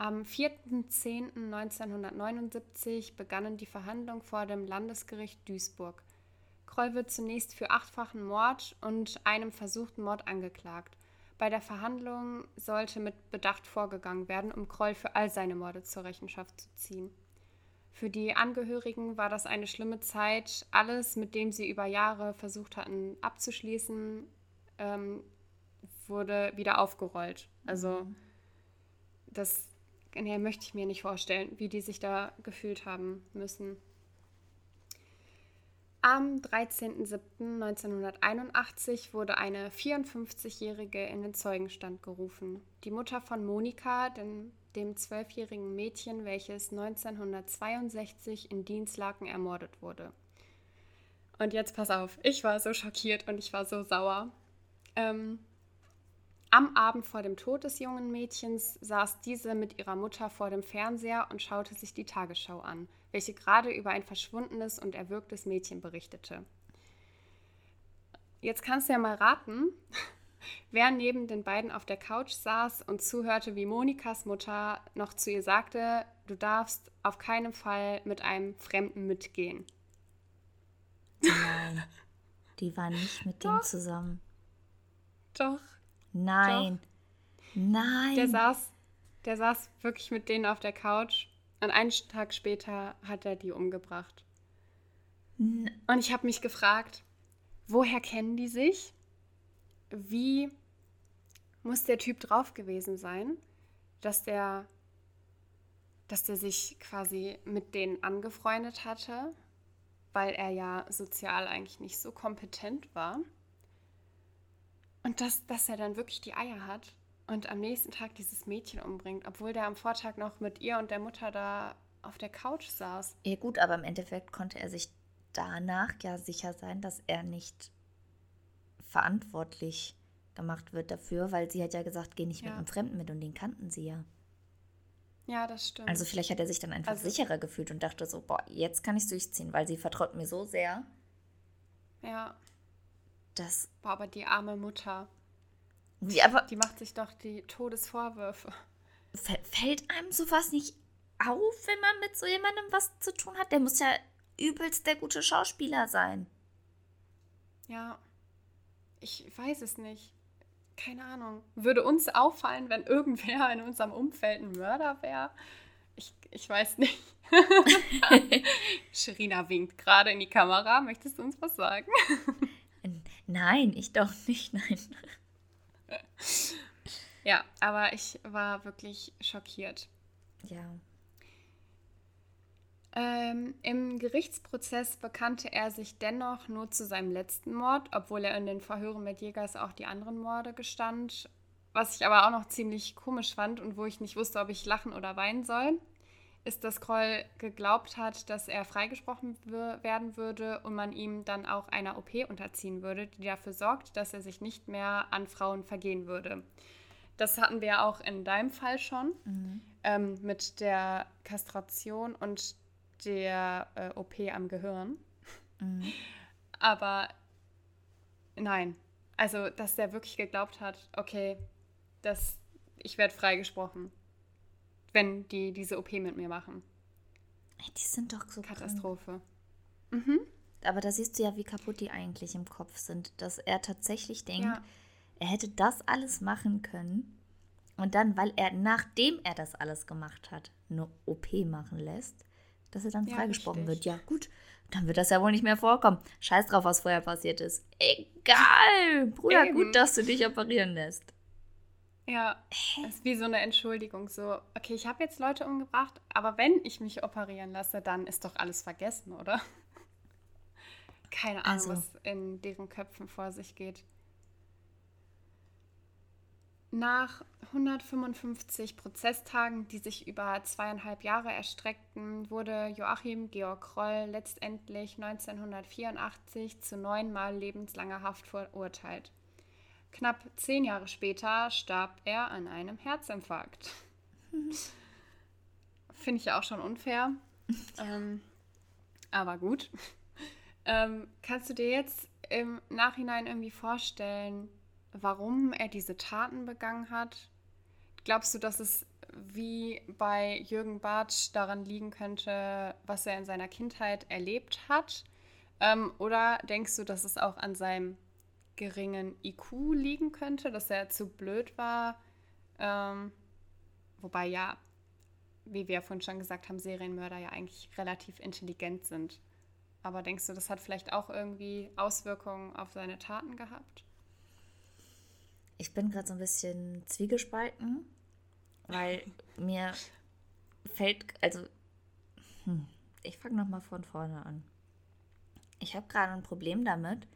Am 4.10.1979 begannen die Verhandlungen vor dem Landesgericht Duisburg. Kroll wird zunächst für achtfachen Mord und einem versuchten Mord angeklagt. Bei der Verhandlung sollte mit Bedacht vorgegangen werden, um Kroll für all seine Morde zur Rechenschaft zu ziehen. Für die Angehörigen war das eine schlimme Zeit. Alles, mit dem sie über Jahre versucht hatten abzuschließen, ähm, wurde wieder aufgerollt. Also mhm. das nee, möchte ich mir nicht vorstellen, wie die sich da gefühlt haben müssen. Am 13.07.1981 wurde eine 54-Jährige in den Zeugenstand gerufen. Die Mutter von Monika, dem, dem zwölfjährigen Mädchen, welches 1962 in Dienstlaken ermordet wurde. Und jetzt pass auf, ich war so schockiert und ich war so sauer. Ähm, am Abend vor dem Tod des jungen Mädchens saß diese mit ihrer Mutter vor dem Fernseher und schaute sich die Tagesschau an welche gerade über ein verschwundenes und erwürgtes Mädchen berichtete. Jetzt kannst du ja mal raten, wer neben den beiden auf der Couch saß und zuhörte, wie Monikas Mutter noch zu ihr sagte, du darfst auf keinen Fall mit einem Fremden mitgehen. Nein, die war nicht mit dem zusammen. Doch. Nein. Doch. Nein. Der saß, der saß wirklich mit denen auf der Couch und einen Tag später hat er die umgebracht. Und ich habe mich gefragt, woher kennen die sich? Wie muss der Typ drauf gewesen sein, dass der, dass der sich quasi mit denen angefreundet hatte, weil er ja sozial eigentlich nicht so kompetent war. Und dass, dass er dann wirklich die Eier hat, und am nächsten Tag dieses Mädchen umbringt, obwohl der am Vortag noch mit ihr und der Mutter da auf der Couch saß. Ja gut, aber im Endeffekt konnte er sich danach ja sicher sein, dass er nicht verantwortlich gemacht wird dafür, weil sie hat ja gesagt, geh nicht ja. mit einem Fremden mit und den kannten sie ja. Ja, das stimmt. Also vielleicht hat er sich dann einfach also, sicherer gefühlt und dachte so, boah, jetzt kann ich es durchziehen, weil sie vertraut mir so sehr. Ja. Das. Boah, aber die arme Mutter. Ja, aber die macht sich doch die Todesvorwürfe. Fällt einem sowas nicht auf, wenn man mit so jemandem was zu tun hat? Der muss ja übelst der gute Schauspieler sein. Ja, ich weiß es nicht. Keine Ahnung. Würde uns auffallen, wenn irgendwer in unserem Umfeld ein Mörder wäre? Ich, ich weiß nicht. Sherina winkt gerade in die Kamera. Möchtest du uns was sagen? Nein, ich doch nicht, nein. ja, aber ich war wirklich schockiert. Ja. Ähm, Im Gerichtsprozess bekannte er sich dennoch nur zu seinem letzten Mord, obwohl er in den Verhören mit Jägers auch die anderen Morde gestand. Was ich aber auch noch ziemlich komisch fand und wo ich nicht wusste, ob ich lachen oder weinen soll, ist, dass Kroll geglaubt hat, dass er freigesprochen werden würde und man ihm dann auch einer OP unterziehen würde, die dafür sorgt, dass er sich nicht mehr an Frauen vergehen würde. Das hatten wir auch in deinem Fall schon mhm. ähm, mit der Kastration und der äh, OP am Gehirn. Mhm. Aber nein, also dass der wirklich geglaubt hat, okay, das, ich werde freigesprochen, wenn die diese OP mit mir machen. Die sind doch so Katastrophe. Mhm. Aber da siehst du ja, wie kaputt die eigentlich im Kopf sind, dass er tatsächlich denkt, ja. er hätte das alles machen können und dann, weil er, nachdem er das alles gemacht hat, eine OP machen lässt, dass er dann ja, freigesprochen richtig. wird. Ja, gut, dann wird das ja wohl nicht mehr vorkommen. Scheiß drauf, was vorher passiert ist. Egal, Bruder, Eben. gut, dass du dich operieren lässt. Ja, das ist wie so eine Entschuldigung. So, okay, ich habe jetzt Leute umgebracht, aber wenn ich mich operieren lasse, dann ist doch alles vergessen, oder? Keine Ahnung, also. was in deren Köpfen vor sich geht. Nach 155 Prozesstagen, die sich über zweieinhalb Jahre erstreckten, wurde Joachim Georg Kroll letztendlich 1984 zu neunmal lebenslanger Haft verurteilt. Knapp zehn Jahre später starb er an einem Herzinfarkt. Finde ich ja auch schon unfair. Ähm, aber gut. Ähm, kannst du dir jetzt im Nachhinein irgendwie vorstellen, warum er diese Taten begangen hat? Glaubst du, dass es wie bei Jürgen Bartsch daran liegen könnte, was er in seiner Kindheit erlebt hat? Ähm, oder denkst du, dass es auch an seinem geringen IQ liegen könnte, dass er zu blöd war? Ähm, wobei ja, wie wir ja vorhin schon gesagt haben, Serienmörder ja eigentlich relativ intelligent sind. Aber denkst du, das hat vielleicht auch irgendwie Auswirkungen auf seine Taten gehabt? Ich bin gerade so ein bisschen zwiegespalten, weil mir fällt, also hm, ich fange nochmal von vorne an. Ich habe gerade ein Problem damit,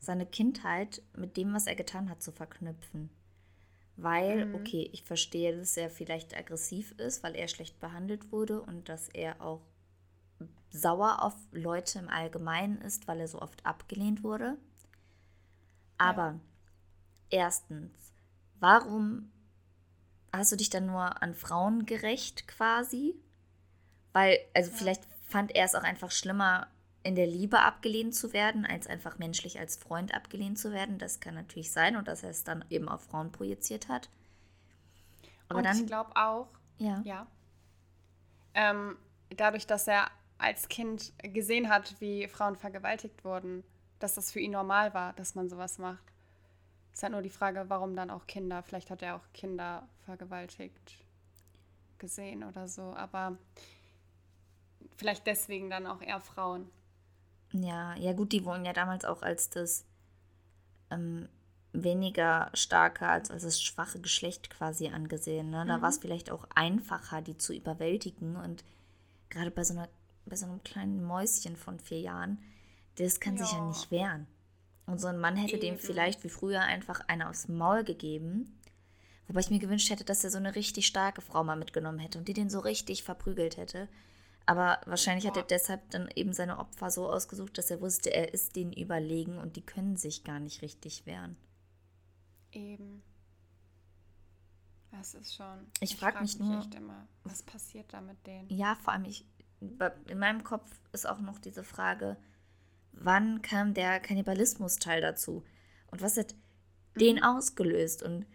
seine Kindheit mit dem, was er getan hat, zu verknüpfen. Weil, mhm. okay, ich verstehe, dass er vielleicht aggressiv ist, weil er schlecht behandelt wurde und dass er auch sauer auf Leute im Allgemeinen ist, weil er so oft abgelehnt wurde. Aber ja. Erstens, warum hast du dich dann nur an Frauen gerecht quasi? Weil, also ja. vielleicht fand er es auch einfach schlimmer, in der Liebe abgelehnt zu werden, als einfach menschlich als Freund abgelehnt zu werden. Das kann natürlich sein und dass er es dann eben auf Frauen projiziert hat. Aber und dann, ich glaube auch, ja. ja ähm, dadurch, dass er als Kind gesehen hat, wie Frauen vergewaltigt wurden, dass das für ihn normal war, dass man sowas macht. Ist halt nur die Frage, warum dann auch Kinder. Vielleicht hat er auch Kinder vergewaltigt gesehen oder so, aber vielleicht deswegen dann auch eher Frauen. Ja, ja gut, die wurden ja damals auch als das ähm, weniger starke, als, als das schwache Geschlecht quasi angesehen. Ne? Da mhm. war es vielleicht auch einfacher, die zu überwältigen. Und gerade bei so, einer, bei so einem kleinen Mäuschen von vier Jahren, das kann ja. sich ja nicht wehren. Und so ein Mann hätte Eben. dem vielleicht wie früher einfach eine aufs Maul gegeben. Wobei ich mir gewünscht hätte, dass er so eine richtig starke Frau mal mitgenommen hätte und die den so richtig verprügelt hätte. Aber wahrscheinlich Boah. hat er deshalb dann eben seine Opfer so ausgesucht, dass er wusste, er ist denen überlegen und die können sich gar nicht richtig wehren. Eben. Das ist schon. Ich, ich frage frag mich, mich nur. Immer, was passiert da mit denen? Ja, vor allem, ich, in meinem Kopf ist auch noch diese Frage, wann kam der Kannibalismus-Teil dazu? Und was hat mhm. den ausgelöst? Und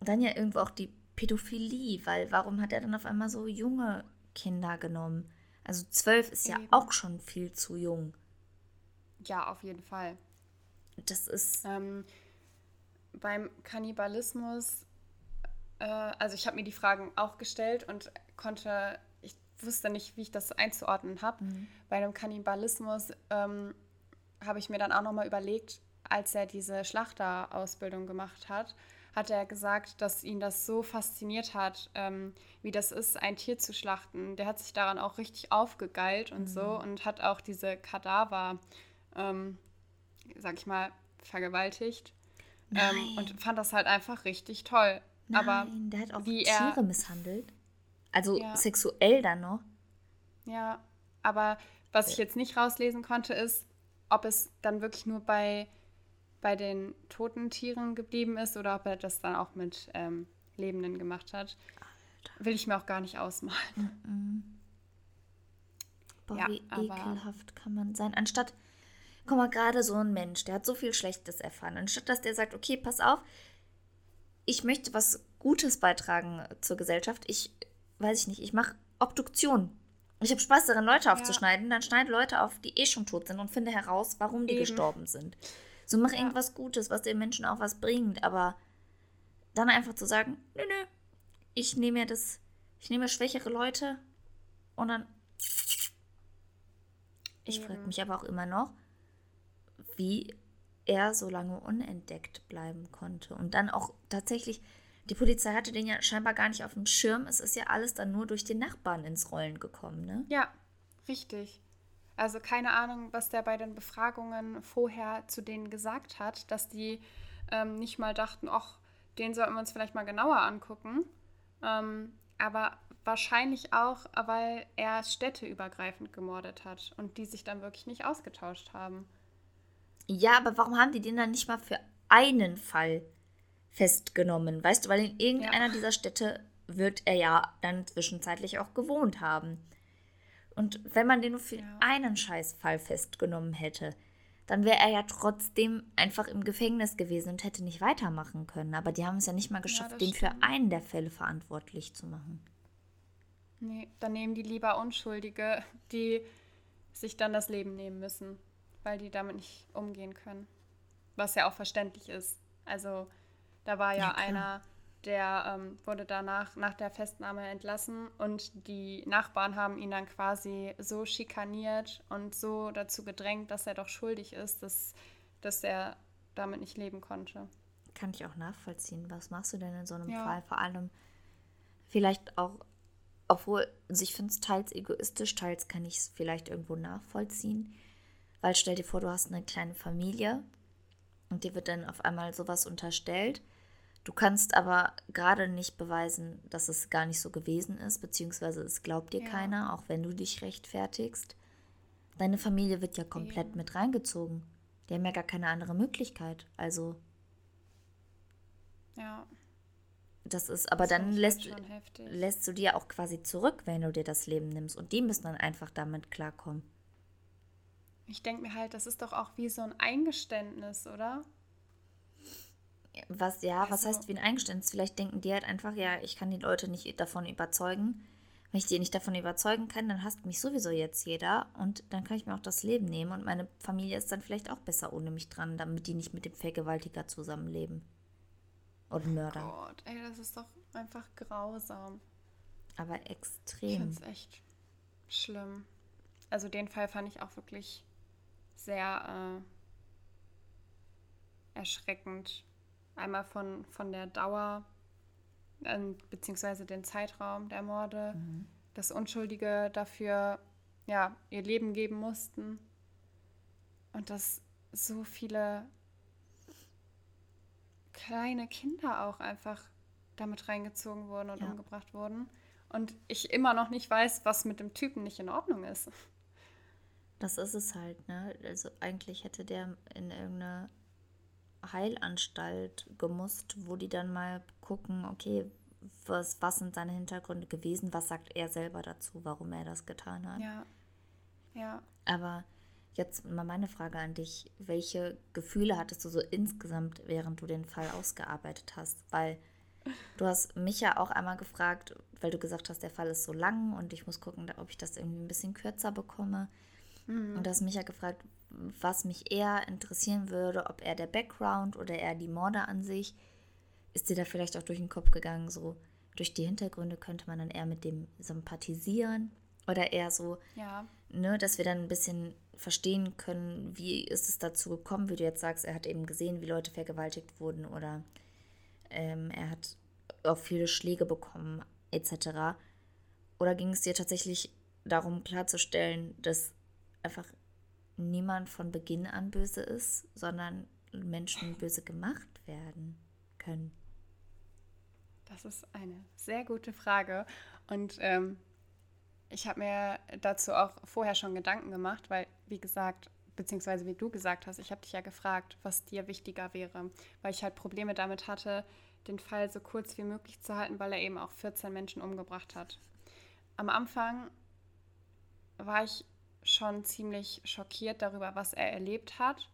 dann ja irgendwo auch die Pädophilie, weil warum hat er dann auf einmal so junge Kinder genommen? Also zwölf ist Eben. ja auch schon viel zu jung. Ja, auf jeden Fall. Das ist. Ähm, beim Kannibalismus, äh, also ich habe mir die Fragen auch gestellt und konnte wusste nicht, wie ich das einzuordnen habe. Mhm. Bei dem Kannibalismus ähm, habe ich mir dann auch nochmal überlegt, als er diese Schlachterausbildung gemacht hat, hat er gesagt, dass ihn das so fasziniert hat, ähm, wie das ist, ein Tier zu schlachten. Der hat sich daran auch richtig aufgegeilt und mhm. so und hat auch diese Kadaver, ähm, sag ich mal, vergewaltigt. Ähm, und fand das halt einfach richtig toll. Nein, Aber der hat auch wie Tiere er, misshandelt. Also ja. sexuell dann noch. Ja, aber was ich jetzt nicht rauslesen konnte, ist, ob es dann wirklich nur bei, bei den toten Tieren geblieben ist oder ob er das dann auch mit ähm, Lebenden gemacht hat. Alter. Will ich mir auch gar nicht ausmalen. -mm. Boah, ja, wie ekelhaft kann man sein. Anstatt, guck mal, gerade so ein Mensch, der hat so viel Schlechtes erfahren. Anstatt dass der sagt, okay, pass auf, ich möchte was Gutes beitragen zur Gesellschaft. Ich weiß ich nicht, ich mache Obduktion. Ich habe Spaß daran, Leute aufzuschneiden. Ja. Dann schneide Leute auf, die eh schon tot sind und finde heraus, warum die Eben. gestorben sind. So mach ja. irgendwas Gutes, was den Menschen auch was bringt. Aber dann einfach zu sagen, nö, nö, ich nehme mir das, ich nehme schwächere Leute und dann Ich frage mich aber auch immer noch, wie er so lange unentdeckt bleiben konnte. Und dann auch tatsächlich, die Polizei hatte den ja scheinbar gar nicht auf dem Schirm. Es ist ja alles dann nur durch den Nachbarn ins Rollen gekommen, ne? Ja, richtig. Also keine Ahnung, was der bei den Befragungen vorher zu denen gesagt hat, dass die ähm, nicht mal dachten, ach, den sollten wir uns vielleicht mal genauer angucken. Ähm, aber wahrscheinlich auch, weil er städteübergreifend gemordet hat und die sich dann wirklich nicht ausgetauscht haben. Ja, aber warum haben die den dann nicht mal für einen Fall festgenommen? Weißt du, weil in irgendeiner ja. dieser Städte wird er ja dann zwischenzeitlich auch gewohnt haben. Und wenn man den nur für ja. einen Scheißfall festgenommen hätte, dann wäre er ja trotzdem einfach im Gefängnis gewesen und hätte nicht weitermachen können. Aber die haben es ja nicht mal geschafft, ja, den für einen der Fälle verantwortlich zu machen. Nee, dann nehmen die lieber Unschuldige, die sich dann das Leben nehmen müssen, weil die damit nicht umgehen können. Was ja auch verständlich ist. Also da war ja, ja einer, der ähm, wurde danach nach der Festnahme entlassen und die Nachbarn haben ihn dann quasi so schikaniert und so dazu gedrängt, dass er doch schuldig ist, dass, dass er damit nicht leben konnte. Kann ich auch nachvollziehen. Was machst du denn in so einem ja. Fall? Vor allem vielleicht auch, obwohl, also ich finde es teils egoistisch, teils kann ich es vielleicht irgendwo nachvollziehen. Weil stell dir vor, du hast eine kleine Familie und dir wird dann auf einmal sowas unterstellt Du kannst aber gerade nicht beweisen, dass es gar nicht so gewesen ist, beziehungsweise es glaubt dir ja. keiner, auch wenn du dich rechtfertigst. Deine Familie wird ja komplett Eben. mit reingezogen. Die haben ja gar keine andere Möglichkeit. Also. Ja. Das ist, aber das dann lässt, lässt du dir auch quasi zurück, wenn du dir das Leben nimmst. Und die müssen dann einfach damit klarkommen. Ich denke mir halt, das ist doch auch wie so ein Eingeständnis, oder? Was, ja, also, was heißt wie ein Eingeständnis? Vielleicht denken die halt einfach, ja, ich kann die Leute nicht davon überzeugen. Wenn ich die nicht davon überzeugen kann, dann hasst mich sowieso jetzt jeder und dann kann ich mir auch das Leben nehmen und meine Familie ist dann vielleicht auch besser ohne mich dran, damit die nicht mit dem Vergewaltiger zusammenleben. Oder Mörder. Oh Gott, ey, das ist doch einfach grausam. Aber extrem. Ich finde es echt schlimm. Also den Fall fand ich auch wirklich sehr äh, erschreckend. Einmal von, von der Dauer äh, beziehungsweise den Zeitraum der Morde, mhm. dass Unschuldige dafür ja, ihr Leben geben mussten und dass so viele kleine Kinder auch einfach damit reingezogen wurden und ja. umgebracht wurden. Und ich immer noch nicht weiß, was mit dem Typen nicht in Ordnung ist. Das ist es halt, ne? Also eigentlich hätte der in irgendeine Heilanstalt gemusst, wo die dann mal gucken, okay, was, was sind seine Hintergründe gewesen, was sagt er selber dazu, warum er das getan hat. Ja. Ja. Aber jetzt mal meine Frage an dich. Welche Gefühle hattest du so insgesamt, während du den Fall ausgearbeitet hast? Weil du hast mich ja auch einmal gefragt, weil du gesagt hast, der Fall ist so lang und ich muss gucken, ob ich das irgendwie ein bisschen kürzer bekomme. Mhm. Und du hast mich ja gefragt, was mich eher interessieren würde, ob er der Background oder eher die Morde an sich, ist dir da vielleicht auch durch den Kopf gegangen, so durch die Hintergründe könnte man dann eher mit dem sympathisieren oder eher so, ja. ne, dass wir dann ein bisschen verstehen können, wie ist es dazu gekommen, wie du jetzt sagst, er hat eben gesehen, wie Leute vergewaltigt wurden oder ähm, er hat auch viele Schläge bekommen, etc. Oder ging es dir tatsächlich darum klarzustellen, dass einfach niemand von Beginn an böse ist, sondern Menschen böse gemacht werden können? Das ist eine sehr gute Frage. Und ähm, ich habe mir dazu auch vorher schon Gedanken gemacht, weil, wie gesagt, beziehungsweise wie du gesagt hast, ich habe dich ja gefragt, was dir wichtiger wäre, weil ich halt Probleme damit hatte, den Fall so kurz wie möglich zu halten, weil er eben auch 14 Menschen umgebracht hat. Am Anfang war ich schon ziemlich schockiert darüber, was er erlebt hat.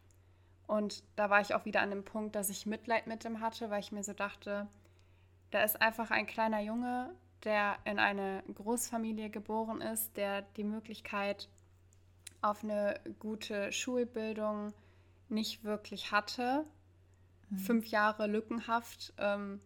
Und da war ich auch wieder an dem Punkt, dass ich Mitleid mit ihm hatte, weil ich mir so dachte, da ist einfach ein kleiner Junge, der in eine Großfamilie geboren ist, der die Möglichkeit auf eine gute Schulbildung nicht wirklich hatte. Mhm. Fünf Jahre lückenhaft, ähm,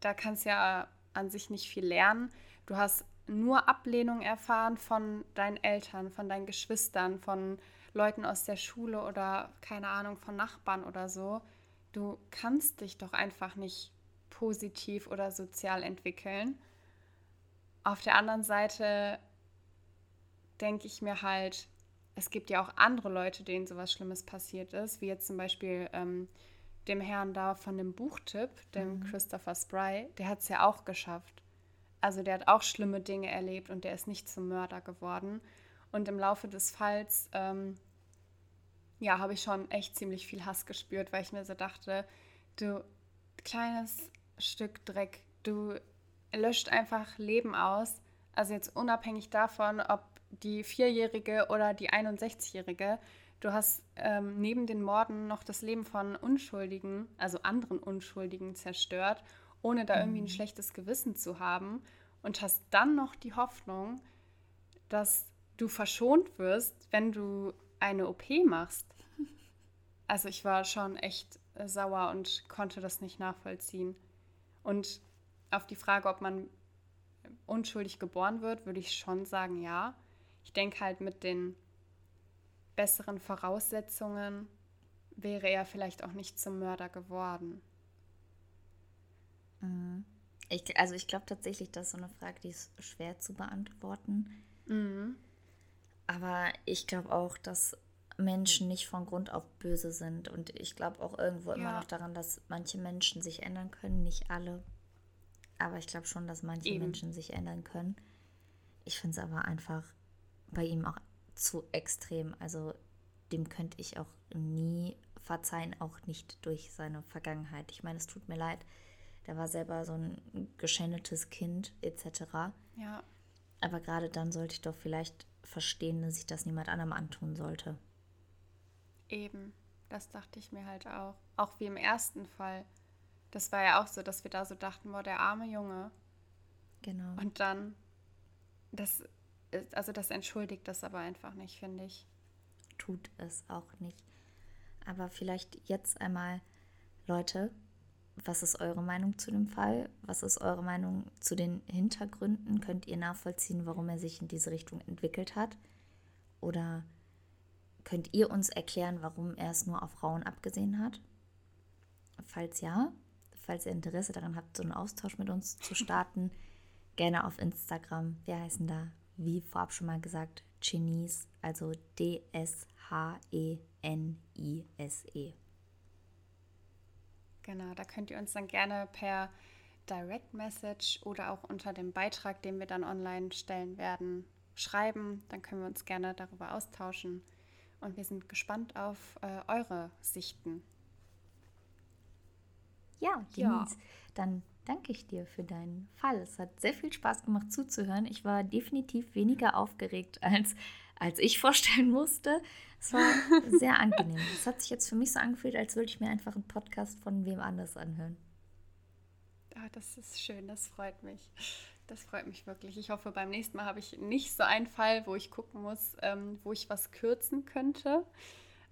da kannst du ja an sich nicht viel lernen. Du hast nur Ablehnung erfahren von deinen Eltern, von deinen Geschwistern, von Leuten aus der Schule oder keine Ahnung, von Nachbarn oder so. Du kannst dich doch einfach nicht positiv oder sozial entwickeln. Auf der anderen Seite denke ich mir halt, es gibt ja auch andere Leute, denen sowas Schlimmes passiert ist, wie jetzt zum Beispiel ähm, dem Herrn da von dem Buchtipp, dem mhm. Christopher Spry, der hat es ja auch geschafft. Also der hat auch schlimme Dinge erlebt und der ist nicht zum Mörder geworden. Und im Laufe des Falls, ähm, ja, habe ich schon echt ziemlich viel Hass gespürt, weil ich mir so dachte, du kleines Stück Dreck, du löscht einfach Leben aus. Also jetzt unabhängig davon, ob die Vierjährige oder die 61-Jährige, du hast ähm, neben den Morden noch das Leben von Unschuldigen, also anderen Unschuldigen zerstört, ohne da irgendwie ein mhm. schlechtes Gewissen zu haben und hast dann noch die Hoffnung, dass du verschont wirst, wenn du eine OP machst. Also ich war schon echt äh, sauer und konnte das nicht nachvollziehen. Und auf die Frage, ob man unschuldig geboren wird, würde ich schon sagen, ja. Ich denke halt mit den besseren Voraussetzungen wäre er vielleicht auch nicht zum Mörder geworden. Mhm. Ich, also ich glaube tatsächlich, das ist so eine Frage, die ist schwer zu beantworten. Mhm. Aber ich glaube auch, dass Menschen nicht von Grund auf böse sind. Und ich glaube auch irgendwo ja. immer noch daran, dass manche Menschen sich ändern können. Nicht alle. Aber ich glaube schon, dass manche Eben. Menschen sich ändern können. Ich finde es aber einfach bei ihm auch zu extrem. Also dem könnte ich auch nie verzeihen, auch nicht durch seine Vergangenheit. Ich meine, es tut mir leid. Der war selber so ein geschändetes Kind etc. Ja. Aber gerade dann sollte ich doch vielleicht verstehen, dass ich das niemand anderem antun sollte. Eben, das dachte ich mir halt auch. Auch wie im ersten Fall. Das war ja auch so, dass wir da so dachten, boah, der arme Junge. Genau. Und dann, das, also das entschuldigt das aber einfach nicht, finde ich. Tut es auch nicht. Aber vielleicht jetzt einmal, Leute, was ist eure Meinung zu dem Fall? Was ist eure Meinung zu den Hintergründen? Könnt ihr nachvollziehen, warum er sich in diese Richtung entwickelt hat? Oder könnt ihr uns erklären, warum er es nur auf Frauen abgesehen hat? Falls ja, falls ihr Interesse daran habt, so einen Austausch mit uns zu starten, gerne auf Instagram. Wir heißen da, wie vorab schon mal gesagt, Genies, also D-S-H-E-N-I-S-E. -E. Genau, da könnt ihr uns dann gerne per Direct Message oder auch unter dem Beitrag, den wir dann online stellen werden, schreiben. Dann können wir uns gerne darüber austauschen. Und wir sind gespannt auf äh, eure Sichten. Ja, Denise, ja. dann danke ich dir für deinen Fall. Es hat sehr viel Spaß gemacht zuzuhören. Ich war definitiv weniger aufgeregt, als, als ich vorstellen musste. Es war sehr angenehm. Es hat sich jetzt für mich so angefühlt, als würde ich mir einfach einen Podcast von wem anders anhören. Ah, das ist schön, das freut mich. Das freut mich wirklich. Ich hoffe, beim nächsten Mal habe ich nicht so einen Fall, wo ich gucken muss, ähm, wo ich was kürzen könnte.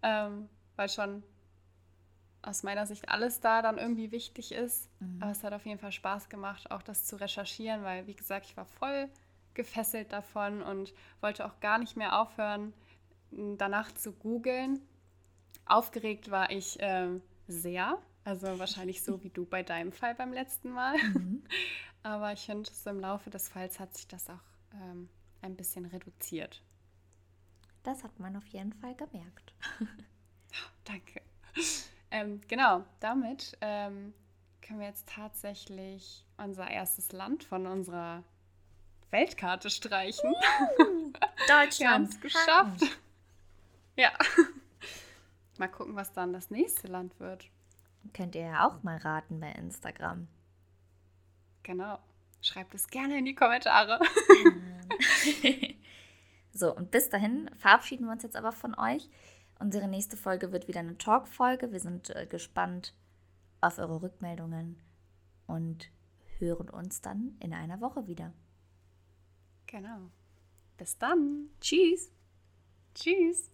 Ähm, weil schon aus meiner Sicht alles da dann irgendwie wichtig ist. Mhm. Aber es hat auf jeden Fall Spaß gemacht, auch das zu recherchieren, weil, wie gesagt, ich war voll gefesselt davon und wollte auch gar nicht mehr aufhören, danach zu googeln. Aufgeregt war ich äh, sehr, also wahrscheinlich so wie du bei deinem Fall beim letzten Mal. Mhm. Aber ich finde, so im Laufe des Falls hat sich das auch ähm, ein bisschen reduziert. Das hat man auf jeden Fall gemerkt. danke. Ähm, genau, damit ähm, können wir jetzt tatsächlich unser erstes Land von unserer Weltkarte streichen. Uh, Deutschland. wir haben es geschafft. Ja. Mal gucken, was dann das nächste Land wird. Könnt ihr ja auch mal raten bei Instagram. Genau. Schreibt es gerne in die Kommentare. so, und bis dahin verabschieden wir uns jetzt aber von euch. Unsere nächste Folge wird wieder eine Talk-Folge. Wir sind äh, gespannt auf eure Rückmeldungen und hören uns dann in einer Woche wieder. Genau. Bis dann. Tschüss. Tschüss.